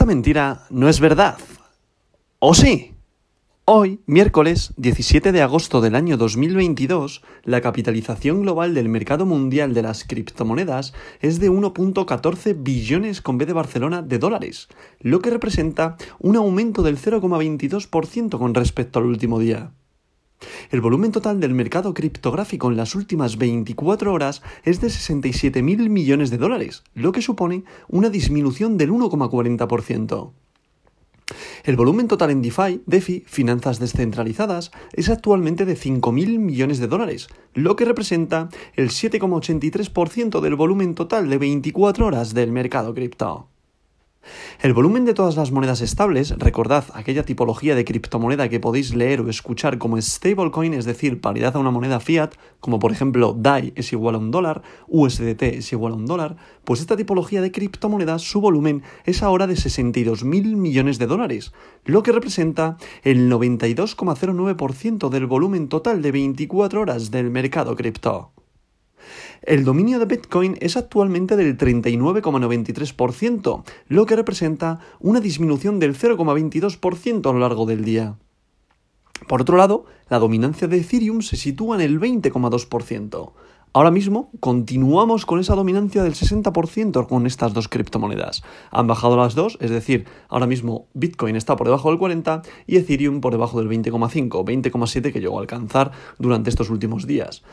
esta mentira no es verdad. ¿O sí? Hoy, miércoles 17 de agosto del año 2022, la capitalización global del mercado mundial de las criptomonedas es de 1.14 billones con B de Barcelona de dólares, lo que representa un aumento del 0,22% con respecto al último día. El volumen total del mercado criptográfico en las últimas 24 horas es de 67.000 millones de dólares, lo que supone una disminución del 1,40%. El volumen total en DeFi, DeFi, finanzas descentralizadas, es actualmente de 5.000 millones de dólares, lo que representa el 7,83% del volumen total de 24 horas del mercado cripto. El volumen de todas las monedas estables, recordad aquella tipología de criptomoneda que podéis leer o escuchar como stablecoin, es decir, paridad a una moneda fiat, como por ejemplo DAI es igual a un dólar, USDT es igual a un dólar, pues esta tipología de criptomonedas, su volumen es ahora de 62.000 millones de dólares, lo que representa el 92,09% del volumen total de 24 horas del mercado cripto. El dominio de Bitcoin es actualmente del 39,93%, lo que representa una disminución del 0,22% a lo largo del día. Por otro lado, la dominancia de Ethereum se sitúa en el 20,2%. Ahora mismo continuamos con esa dominancia del 60% con estas dos criptomonedas. Han bajado las dos, es decir, ahora mismo Bitcoin está por debajo del 40 y Ethereum por debajo del 20,5, 20,7 que llegó a alcanzar durante estos últimos días.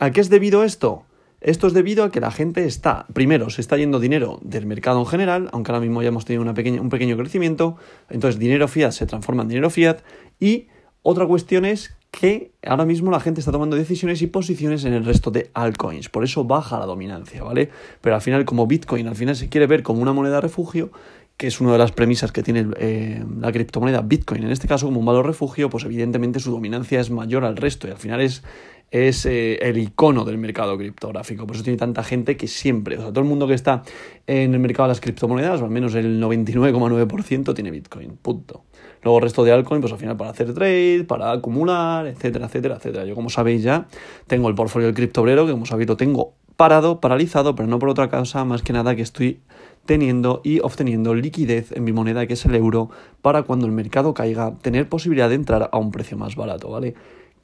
¿A qué es debido esto? Esto es debido a que la gente está, primero, se está yendo dinero del mercado en general, aunque ahora mismo ya hemos tenido una pequeña, un pequeño crecimiento, entonces dinero fiat se transforma en dinero fiat y otra cuestión es que ahora mismo la gente está tomando decisiones y posiciones en el resto de altcoins, por eso baja la dominancia, ¿vale? Pero al final, como Bitcoin al final se quiere ver como una moneda refugio, que es una de las premisas que tiene eh, la criptomoneda Bitcoin, en este caso como un valor refugio, pues evidentemente su dominancia es mayor al resto y al final es es eh, el icono del mercado criptográfico. Por eso tiene tanta gente que siempre, o sea, todo el mundo que está en el mercado de las criptomonedas, o al menos el 99,9% tiene Bitcoin. Punto. Luego el resto de altcoin, pues al final para hacer trade, para acumular, etcétera, etcétera, etcétera. Yo, como sabéis ya, tengo el portfolio del criptobrero, que como sabéis lo tengo parado, paralizado, pero no por otra causa, más que nada que estoy teniendo y obteniendo liquidez en mi moneda, que es el euro, para cuando el mercado caiga, tener posibilidad de entrar a un precio más barato, ¿vale?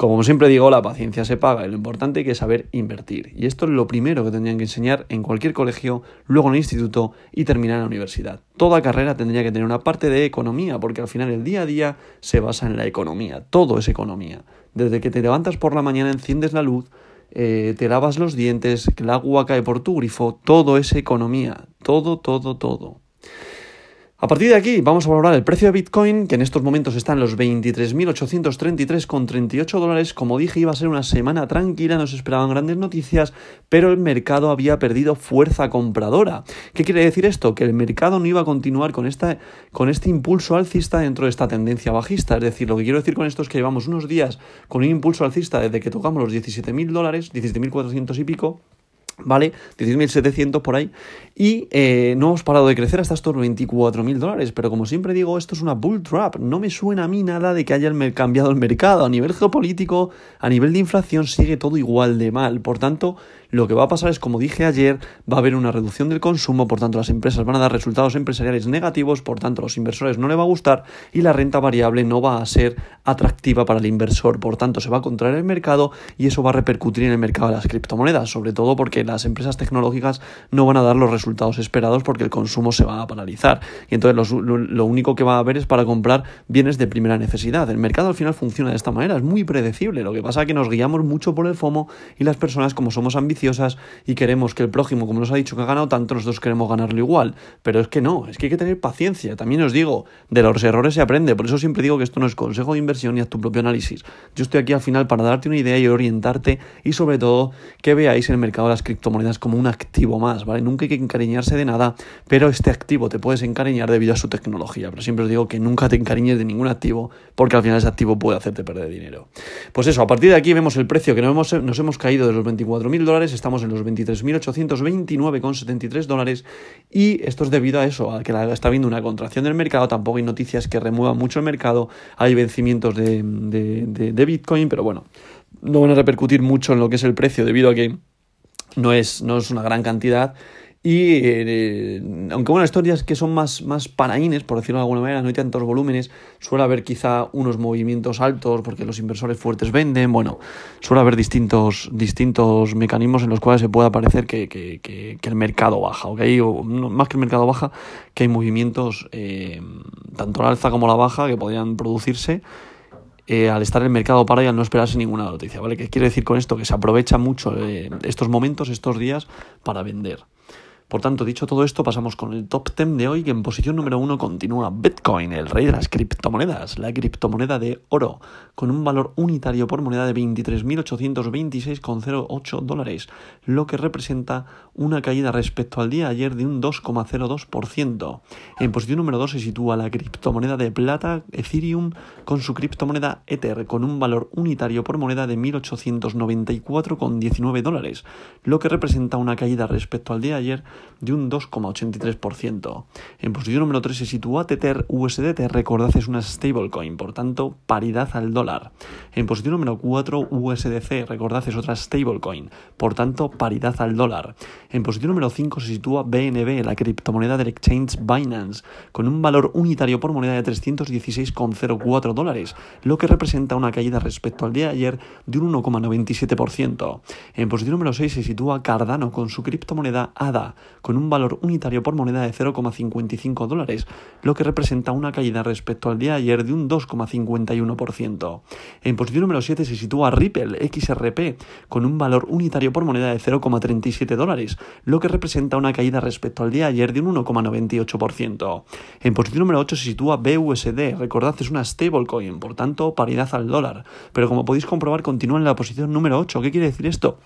Como siempre digo, la paciencia se paga y lo importante es saber invertir. Y esto es lo primero que tendrían que enseñar en cualquier colegio, luego en el instituto y terminar en la universidad. Toda carrera tendría que tener una parte de economía, porque al final el día a día se basa en la economía. Todo es economía. Desde que te levantas por la mañana, enciendes la luz, eh, te lavas los dientes, que el agua cae por tu grifo, todo es economía. Todo, todo, todo. A partir de aquí vamos a valorar el precio de Bitcoin, que en estos momentos está en los 23.833,38 dólares. Como dije, iba a ser una semana tranquila, no se esperaban grandes noticias, pero el mercado había perdido fuerza compradora. ¿Qué quiere decir esto? Que el mercado no iba a continuar con, esta, con este impulso alcista dentro de esta tendencia bajista. Es decir, lo que quiero decir con esto es que llevamos unos días con un impulso alcista desde que tocamos los 17.000 dólares, 17.400 y pico, ¿vale? 10.700 por ahí. Y eh, no hemos parado de crecer hasta estos 24.000 dólares. Pero como siempre digo, esto es una bull trap. No me suena a mí nada de que haya cambiado el mercado. A nivel geopolítico, a nivel de inflación, sigue todo igual de mal. Por tanto, lo que va a pasar es, como dije ayer, va a haber una reducción del consumo, por tanto las empresas van a dar resultados empresariales negativos, por tanto los inversores no le va a gustar y la renta variable no va a ser atractiva para el inversor, por tanto se va a contraer el mercado y eso va a repercutir en el mercado de las criptomonedas, sobre todo porque las empresas tecnológicas no van a dar los resultados esperados porque el consumo se va a paralizar. Y entonces lo, único que va a haber es para comprar bienes de primera necesidad. El mercado al final funciona de esta manera, es muy predecible, lo que pasa es que nos guiamos mucho por el FOMO y las personas como somos ambiciosas y queremos que el prójimo, como nos ha dicho que ha ganado tanto, nosotros queremos ganarlo igual. Pero es que no, es que hay que tener paciencia. También os digo, de los errores se aprende. Por eso siempre digo que esto no es consejo de inversión ni a tu propio análisis. Yo estoy aquí al final para darte una idea y orientarte y sobre todo que veáis el mercado de las criptomonedas como un activo más, ¿vale? Nunca hay que encariñarse de nada, pero este activo te puedes encariñar debido a su tecnología. Pero siempre os digo que nunca te encariñes de ningún activo porque al final ese activo puede hacerte perder dinero. Pues eso, a partir de aquí vemos el precio que nos hemos, nos hemos caído de los 24.000 dólares estamos en los 23.829,73 dólares y esto es debido a eso, a que está habiendo una contracción del mercado, tampoco hay noticias que remuevan mucho el mercado, hay vencimientos de, de Bitcoin, pero bueno, no van a repercutir mucho en lo que es el precio debido a que no es, no es una gran cantidad Y eh, aunque bueno, días que son más, más paraínes, por decirlo de alguna manera, no hay tantos volúmenes, suele haber quizá unos movimientos altos porque los inversores fuertes venden, bueno, suele haber distintos, distintos mecanismos en los cuales se puede parecer que, que, que, el mercado baja, ¿ok? O, más que el mercado baja, que hay movimientos eh, tanto la alza como la baja que podrían producirse eh, al estar el mercado para y al no esperarse ninguna noticia, ¿vale? ¿Qué quiere decir con esto? Que se aprovecha mucho estos momentos, estos días, para vender. Por tanto, dicho todo esto, pasamos con el top 10 de hoy, que en posición número 1 continúa Bitcoin, el rey de las criptomonedas, la criptomoneda de oro, con un valor unitario por moneda de 23.826,08 dólares, lo que representa una caída respecto al día ayer de un 2,02%. En posición número 2 se sitúa la criptomoneda de plata Ethereum con su criptomoneda Ether, con un valor unitario por moneda de 1.894,19 dólares, lo que representa una caída respecto al día ayer de un 2,83%. En posición número 3 se sitúa Tether USDT, recordad es una stablecoin, por tanto paridad al dólar. En posición número 4 USDC, recordad es otra stablecoin, por tanto paridad al dólar. En posición número 5 se sitúa BNB, la criptomoneda del exchange Binance, con un valor unitario por moneda de 316,04 dólares, lo que representa una caída respecto al día de ayer de un 1,97%. En posición número 6 se sitúa Cardano con su criptomoneda ADA, con un valor unitario por moneda de 0,55 dólares, lo que representa una caída respecto al día de ayer de un 2,51%. En posición número 7 se sitúa Ripple XRP, con un valor unitario por moneda de 0,37 dólares, lo que representa una caída respecto al día de ayer de un 1,98%. En posición número 8 se sitúa BUSD, recordad es una stablecoin, por tanto paridad al dólar, pero como podéis comprobar continúa en la posición número 8. ¿Qué quiere decir esto?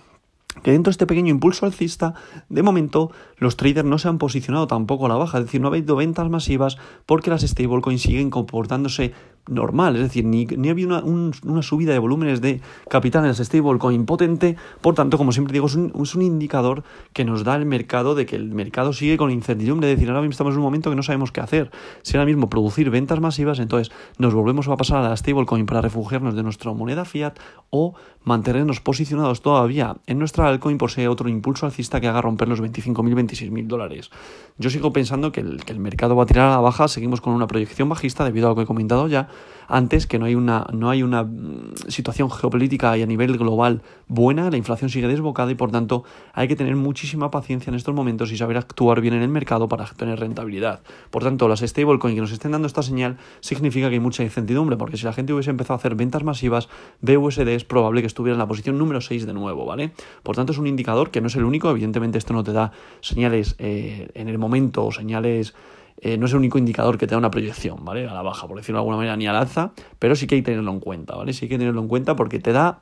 Que dentro de este pequeño impulso alcista, de momento los traders no se han posicionado tampoco a la baja, es decir, no ha habido ventas masivas porque las stablecoins siguen comportándose normal, es decir, ni, ni había una, una, subida de volúmenes de capital en las stablecoin potente, por tanto, como siempre digo, es un, es un, indicador que nos da el mercado de que el mercado sigue con incertidumbre, es decir, ahora mismo estamos en un momento que no sabemos qué hacer, si ahora mismo producir ventas masivas, entonces nos volvemos a pasar a la stablecoin para refugiarnos de nuestra moneda fiat o mantenernos posicionados todavía en nuestra altcoin por si hay otro impulso alcista que haga romper los 25.000, 26.000 dólares. Yo sigo pensando que el, que el mercado va a tirar a la baja, seguimos con una proyección bajista debido a lo que he comentado ya, antes que no hay una, no hay una mm, situación geopolítica y a nivel global buena, la inflación sigue desbocada y por tanto hay que tener muchísima paciencia en estos momentos y saber actuar bien en el mercado para tener rentabilidad. Por tanto, las stablecoins que nos estén dando esta señal significa que hay mucha incertidumbre, porque si la gente hubiese empezado a hacer ventas masivas, BUSD es probable que estuviera en la posición número 6 de nuevo, ¿vale? Por tanto, es un indicador que no es el único, evidentemente esto no te da señales eh, en el momento o señales eh, no es el único indicador que te da una proyección, ¿vale? A la baja, por decirlo de alguna manera, ni al alza, pero sí que hay que tenerlo en cuenta, ¿vale? Sí hay que tenerlo en cuenta porque te da...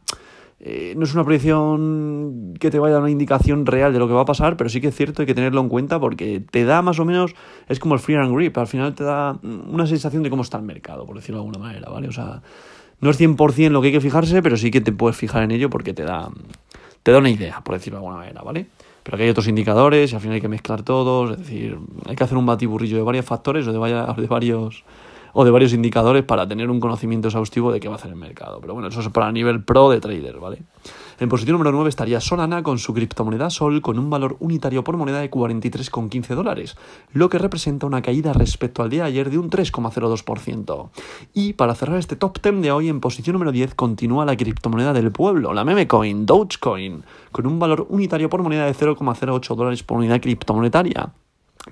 Eh, no es una proyección que te vaya a dar una indicación real de lo que va a pasar, pero sí que es cierto, hay que tenerlo en cuenta porque te da más o menos, es como el free and grip, al final te da una sensación de cómo está el mercado, por decirlo de alguna manera, ¿vale? O sea, no es 100% lo que hay que fijarse, pero sí que te puedes fijar en ello porque te da, te da una idea, por decirlo de alguna manera, ¿vale? Pero que hay otros indicadores y al final hay que mezclar todos, es decir, hay que hacer un batiburrillo de varios factores o de, de varios o de varios indicadores para tener un conocimiento exhaustivo de qué va a hacer el mercado. Pero bueno, eso es para nivel pro de trader, ¿vale? En posición número 9 estaría Solana con su criptomoneda Sol con un valor unitario por moneda de 43,15 dólares, lo que representa una caída respecto al día de ayer de un 3,02%. Y para cerrar este top 10 de hoy, en posición número 10 continúa la criptomoneda del pueblo, la memecoin, Dogecoin, con un valor unitario por moneda de 0,08 dólares por unidad criptomonetaria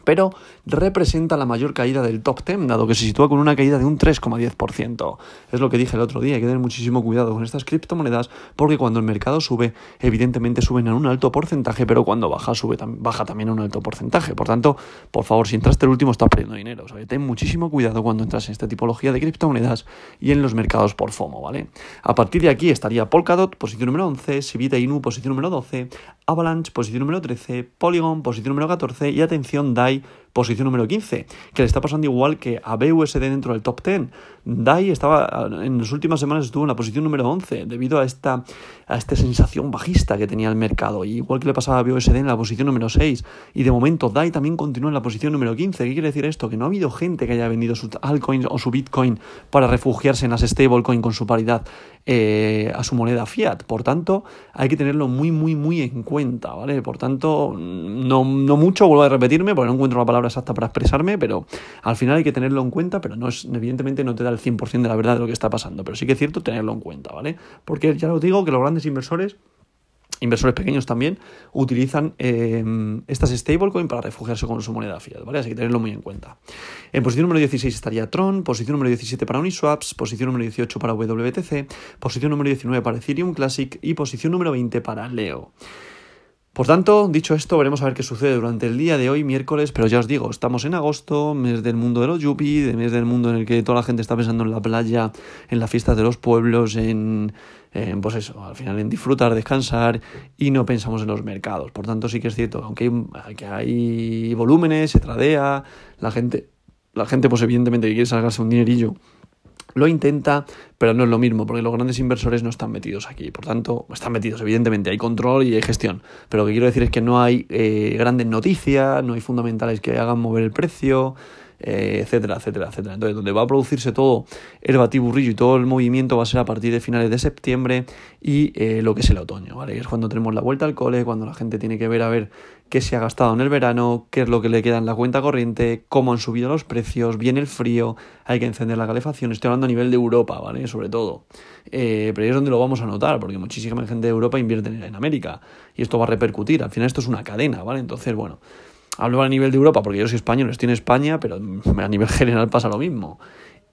pero representa la mayor caída del top 10, dado que se sitúa con una caída de un 3,10%. Es lo que dije el otro día, hay que tener muchísimo cuidado con estas criptomonedas, porque cuando el mercado sube, evidentemente suben en un alto porcentaje, pero cuando baja, sube, baja también en un alto porcentaje. Por tanto, por favor, si entraste el último, estás perdiendo dinero. O ten muchísimo cuidado cuando entras en esta tipología de criptomonedas y en los mercados por FOMO, ¿vale? A partir de aquí estaría Polkadot, posición número 11, Sivita Inu, posición número 12, Avalanche, posición número 13, Polygon, posición número 14 y atención, DAI, posición número 15, que le está pasando igual que a BUSD dentro del top 10. DAI estaba, en las últimas semanas estuvo en la posición número 11 debido a esta, a esta sensación bajista que tenía el mercado. igual que le pasaba a BUSD en la posición número 6. Y de momento DAI también continúa en la posición número 15. ¿Qué quiere decir esto? Que no ha habido gente que haya vendido su altcoin o su Bitcoin para refugiarse en las stablecoin con su paridad eh, a su moneda fiat. Por tanto, hay que tenerlo muy, muy, muy en cuenta, ¿vale? Por tanto, no, no mucho, vuelvo a repetirme, porque no encuentro la palabra exacta para expresarme, pero al final hay que tenerlo en cuenta, pero no es, evidentemente no te da el 100% de la verdad de lo que está pasando, pero sí que es cierto tenerlo en cuenta, ¿vale? Porque ya os digo que los grandes inversores inversores pequeños también utilizan eh, estas stablecoin para refugiarse con su moneda fiat, ¿vale? Así que tenerlo muy en cuenta. En posición número 16 estaría Tron, posición número 17 para Uniswaps, posición número 18 para WTC, posición número 19 para Ethereum Classic y posición número 20 para Leo. Por tanto, dicho esto, veremos a ver qué sucede durante el día de hoy, miércoles, pero ya os digo, estamos en agosto, mes del mundo de los yupi, de mes del mundo en el que toda la gente está pensando en la playa, en las fiestas de los pueblos, en, pues eso, al final en disfrutar, descansar y no pensamos en los mercados. Por tanto, sí que es cierto, aunque hay, que hay volúmenes, se tradea, la gente, la gente pues evidentemente quiere salgarse un dinerillo lo intenta, pero no es lo mismo, porque los grandes inversores no están metidos aquí. Por tanto, están metidos, evidentemente, hay control y hay gestión. Pero lo que quiero decir es que no hay eh, grandes noticias, no hay fundamentales que hagan mover el precio, eh, etcétera, etcétera, etcétera. Entonces, donde va a producirse todo el batiburrillo y todo el movimiento va a ser a partir de finales de septiembre y eh, lo que es el otoño, ¿vale? Es cuando tenemos la vuelta al cole, cuando la gente tiene que ver a ver qué se ha gastado en el verano, qué es lo que le queda en la cuenta corriente, cómo han subido los precios, viene el frío, hay que encender la calefacción. Estoy hablando a nivel de Europa, ¿vale? Sobre todo. Eh, pero ahí es donde lo vamos a notar, porque muchísima gente de Europa invierte en América y esto va a repercutir. Al final esto es una cadena, ¿vale? Entonces, bueno. Hablo a nivel de Europa porque yo soy español, estoy en España, pero a nivel general pasa lo mismo.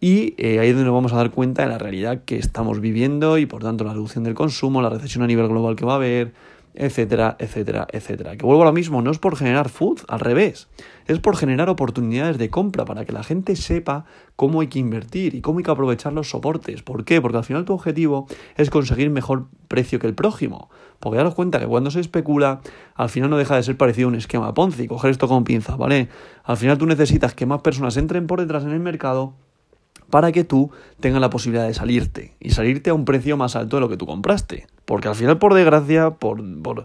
Y eh, ahí es donde nos vamos a dar cuenta de la realidad que estamos viviendo y por tanto la reducción del consumo, la recesión a nivel global que va a haber, etcétera, etcétera, etcétera. Que vuelvo a lo mismo, no es por generar food, al revés, es por generar oportunidades de compra para que la gente sepa cómo hay que invertir y cómo hay que aprovechar los soportes. ¿Por qué? Porque al final tu objetivo es conseguir mejor precio que el prójimo. Porque daros cuenta que cuando se especula, al final no deja de ser parecido a un esquema Ponzi, coger esto con pinza, ¿vale? Al final tú necesitas que más personas entren por detrás en el mercado para que tú tengas la posibilidad de salirte y salirte a un precio más alto de lo que tú compraste. Porque al final, por desgracia, por, por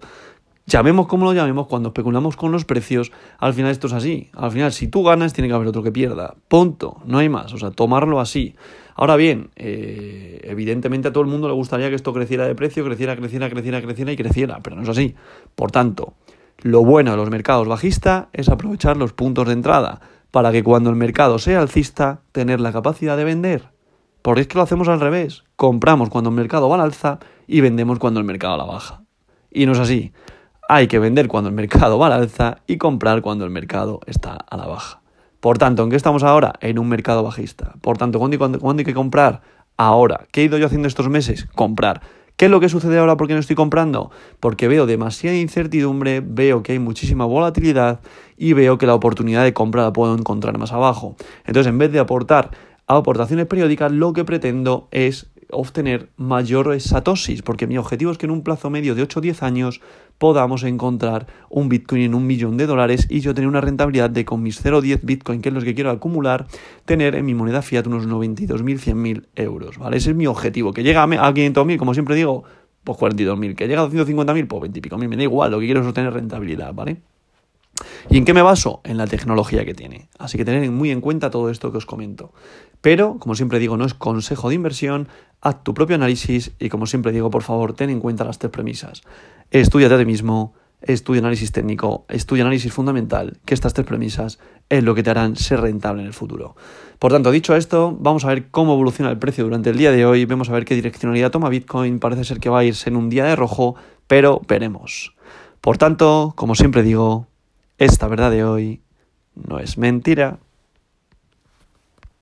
llamemos como lo llamemos, cuando especulamos con los precios, al final esto es así. Al final, si tú ganas, tiene que haber otro que pierda. Punto, no hay más. O sea, tomarlo así. Ahora bien, eh, evidentemente a todo el mundo le gustaría que esto creciera de precio, creciera, creciera, creciera, creciera y creciera, pero no es así. Por tanto, lo bueno de los mercados bajistas es aprovechar los puntos de entrada para que cuando el mercado sea alcista, tener la capacidad de vender. Porque es que lo hacemos al revés. Compramos cuando el mercado va al alza y vendemos cuando el mercado a la baja. Y no es así. Hay que vender cuando el mercado va al alza y comprar cuando el mercado está a la baja. Por tanto, ¿en qué estamos ahora? En un mercado bajista. Por tanto, ¿cuándo, cuándo hay que comprar? Ahora. ¿Qué he ido yo haciendo estos meses? Comprar. ¿Qué es lo que sucede ahora porque no estoy comprando? Porque veo demasiada incertidumbre, veo que hay muchísima volatilidad y veo que la oportunidad de compra la puedo encontrar más abajo. Entonces, en vez de aportar aportaciones periódicas, lo que pretendo es obtener mayores satosis, porque mi objetivo es que en un plazo medio de 8 o 10 años podamos encontrar un Bitcoin en un millón de dólares y yo tener una rentabilidad de con mis 0,10 Bitcoin, que es los que quiero acumular, tener en mi moneda fiat unos 92.000, 100.000 euros, ¿vale? Ese es mi objetivo, que llega a 500.000, como siempre digo, pues 42.000, que llega a 250.000, pues 20 y pico mil, me da igual, lo que quiero es obtener rentabilidad, ¿vale? ¿Y en qué me baso? En la tecnología que tiene. Así que tener muy en cuenta todo esto que os comento. Pero, como siempre digo, no es consejo de inversión, haz tu propio análisis y, como siempre digo, por favor, ten en cuenta las tres premisas. Estudiate a ti mismo, estudia análisis técnico, estudia análisis fundamental, que estas tres premisas es lo que te harán ser rentable en el futuro. Por tanto, dicho esto, vamos a ver cómo evoluciona el precio durante el día de hoy, vamos a ver qué direccionalidad toma Bitcoin, parece ser que va a irse en un día de rojo, pero veremos. Por tanto, como siempre digo, esta verdad de hoy no es mentira.